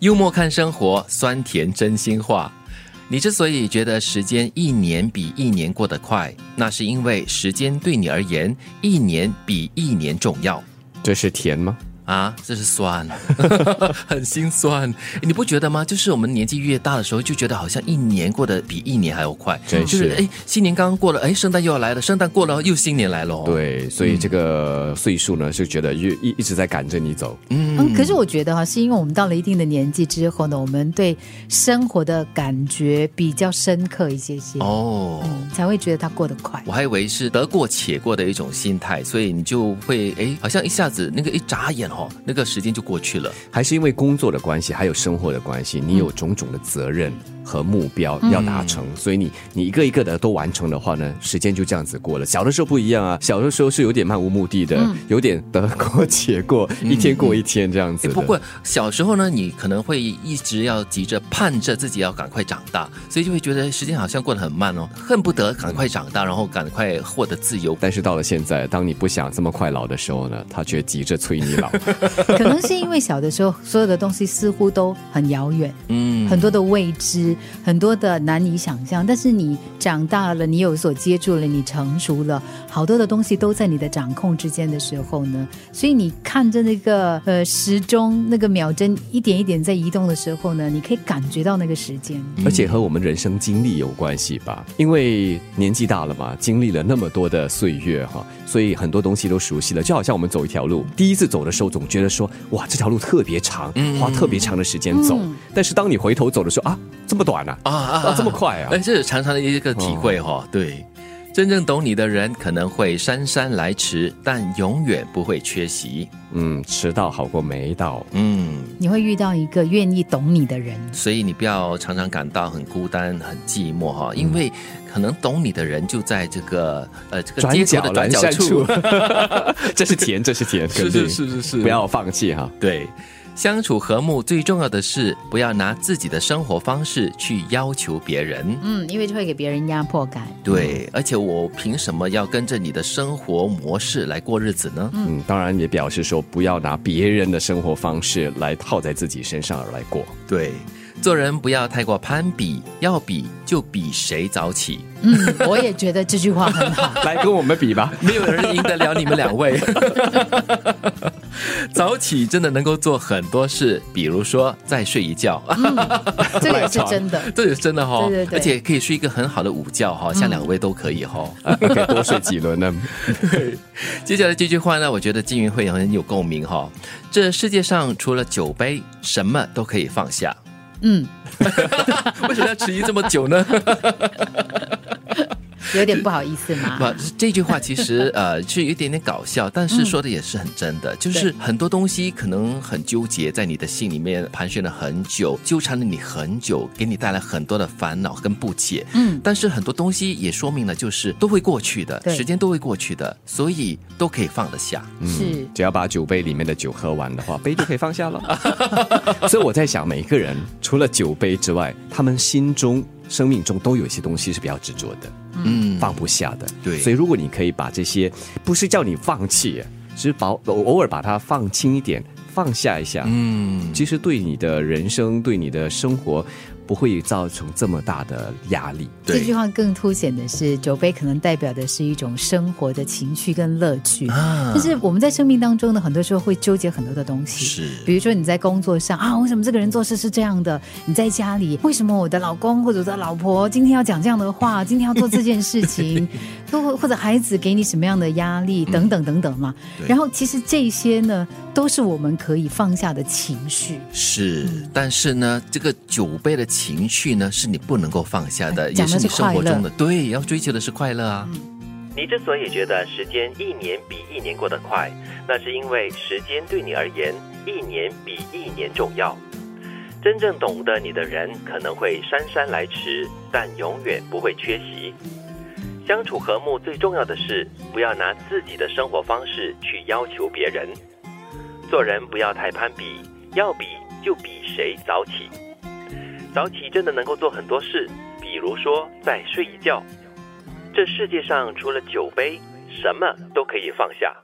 幽默看生活，酸甜真心话。你之所以觉得时间一年比一年过得快，那是因为时间对你而言，一年比一年重要。这是甜吗？啊，这是酸，很心酸。你不觉得吗？就是我们年纪越大的时候，就觉得好像一年过得比一年还要快。真是，哎，新年刚刚过了，哎，圣诞又要来了，圣诞过了又新年来了。对，所以这个岁数呢，就觉得越一一直在赶着你走。嗯，可是我觉得哈，是因为我们到了一定的年纪之后呢，我们对生活的感觉比较深刻一些些哦，才会觉得它过得快。我还以为是得过且过的一种心态，所以你就会哎，好像一下子那个一眨眼。哦，那个时间就过去了，还是因为工作的关系，还有生活的关系，你有种种的责任。和目标要达成，所以你你一个一个的都完成的话呢，时间就这样子过了。小的时候不一样啊，小的时候是有点漫无目的的，有点得过且过，一天过一天这样子。不过小时候呢，你可能会一直要急着盼着自己要赶快长大，所以就会觉得时间好像过得很慢哦，恨不得赶快长大，然后赶快获得自由。但是到了现在，当你不想这么快老的时候呢，他却急着催你老。可能是因为小的时候所有的东西似乎都很遥远，嗯，很多的未知。很多的难以想象，但是你长大了，你有所接触了，你成熟了，好多的东西都在你的掌控之间的时候呢，所以你看着那个呃时钟那个秒针一点一点在移动的时候呢，你可以感觉到那个时间，而且和我们人生经历有关系吧？因为年纪大了嘛，经历了那么多的岁月哈，所以很多东西都熟悉了。就好像我们走一条路，第一次走的时候总觉得说哇这条路特别长，花特别长的时间走，但是当你回头走的时候啊这么短呢？啊啊！这么快啊！哎，这是常常的一个体会哈。对，真正懂你的人可能会姗姗来迟，但永远不会缺席。嗯，迟到好过没到。嗯，你会遇到一个愿意懂你的人，所以你不要常常感到很孤单、很寂寞哈。因为可能懂你的人就在这个呃这个转角的转角处。这是甜，这是甜，是是是是是，不要放弃哈。对。相处和睦最重要的是，不要拿自己的生活方式去要求别人。嗯，因为就会给别人压迫感。对，而且我凭什么要跟着你的生活模式来过日子呢？嗯，当然也表示说，不要拿别人的生活方式来套在自己身上而来过。对。做人不要太过攀比，要比就比谁早起。嗯，我也觉得这句话很好。来跟我们比吧，没有人赢得了你们两位。早起真的能够做很多事，比如说再睡一觉。这个也是真的，这也是真的 哈。对对对，而且可以睡一个很好的午觉哈，像两位都可以哈，可以多睡几轮呢。接下来这句话呢，我觉得金云会很有共鸣哈。这世界上除了酒杯，什么都可以放下。嗯，为什么要迟疑这么久呢？有点不好意思嘛。不，这句话其实 呃是有一点点搞笑，但是说的也是很真的。就是很多东西可能很纠结，在你的心里面盘旋了很久，纠缠了你很久，给你带来很多的烦恼跟不解。嗯，但是很多东西也说明了，就是都会过去的，时间都会过去的，所以都可以放得下。是，只要把酒杯里面的酒喝完的话，杯就可以放下了。所以我在想，每一个人除了酒杯之外，他们心中。生命中都有一些东西是比较执着的，嗯，放不下的。对，所以如果你可以把这些，不是叫你放弃，只是把偶尔把它放轻一点，放下一下，嗯，其实对你的人生，对你的生活。不会造成这么大的压力。这句话更凸显的是，酒杯可能代表的是一种生活的情趣跟乐趣。但是我们在生命当中呢，很多时候会纠结很多的东西。是，比如说你在工作上啊，为什么这个人做事是这样的？你在家里，为什么我的老公或者我的老婆今天要讲这样的话？今天要做这件事情，或或者孩子给你什么样的压力等等等等嘛。然后其实这些呢，都是我们可以放下的情绪。是，但是呢，这个酒杯的。情绪呢，是你不能够放下的，也是你生活中的对，要追求的是快乐啊。你之所以觉得时间一年比一年过得快，那是因为时间对你而言，一年比一年重要。真正懂得你的人可能会姗姗来迟，但永远不会缺席。相处和睦最重要的是，不要拿自己的生活方式去要求别人。做人不要太攀比，要比就比谁早起。早起真的能够做很多事，比如说再睡一觉。这世界上除了酒杯，什么都可以放下。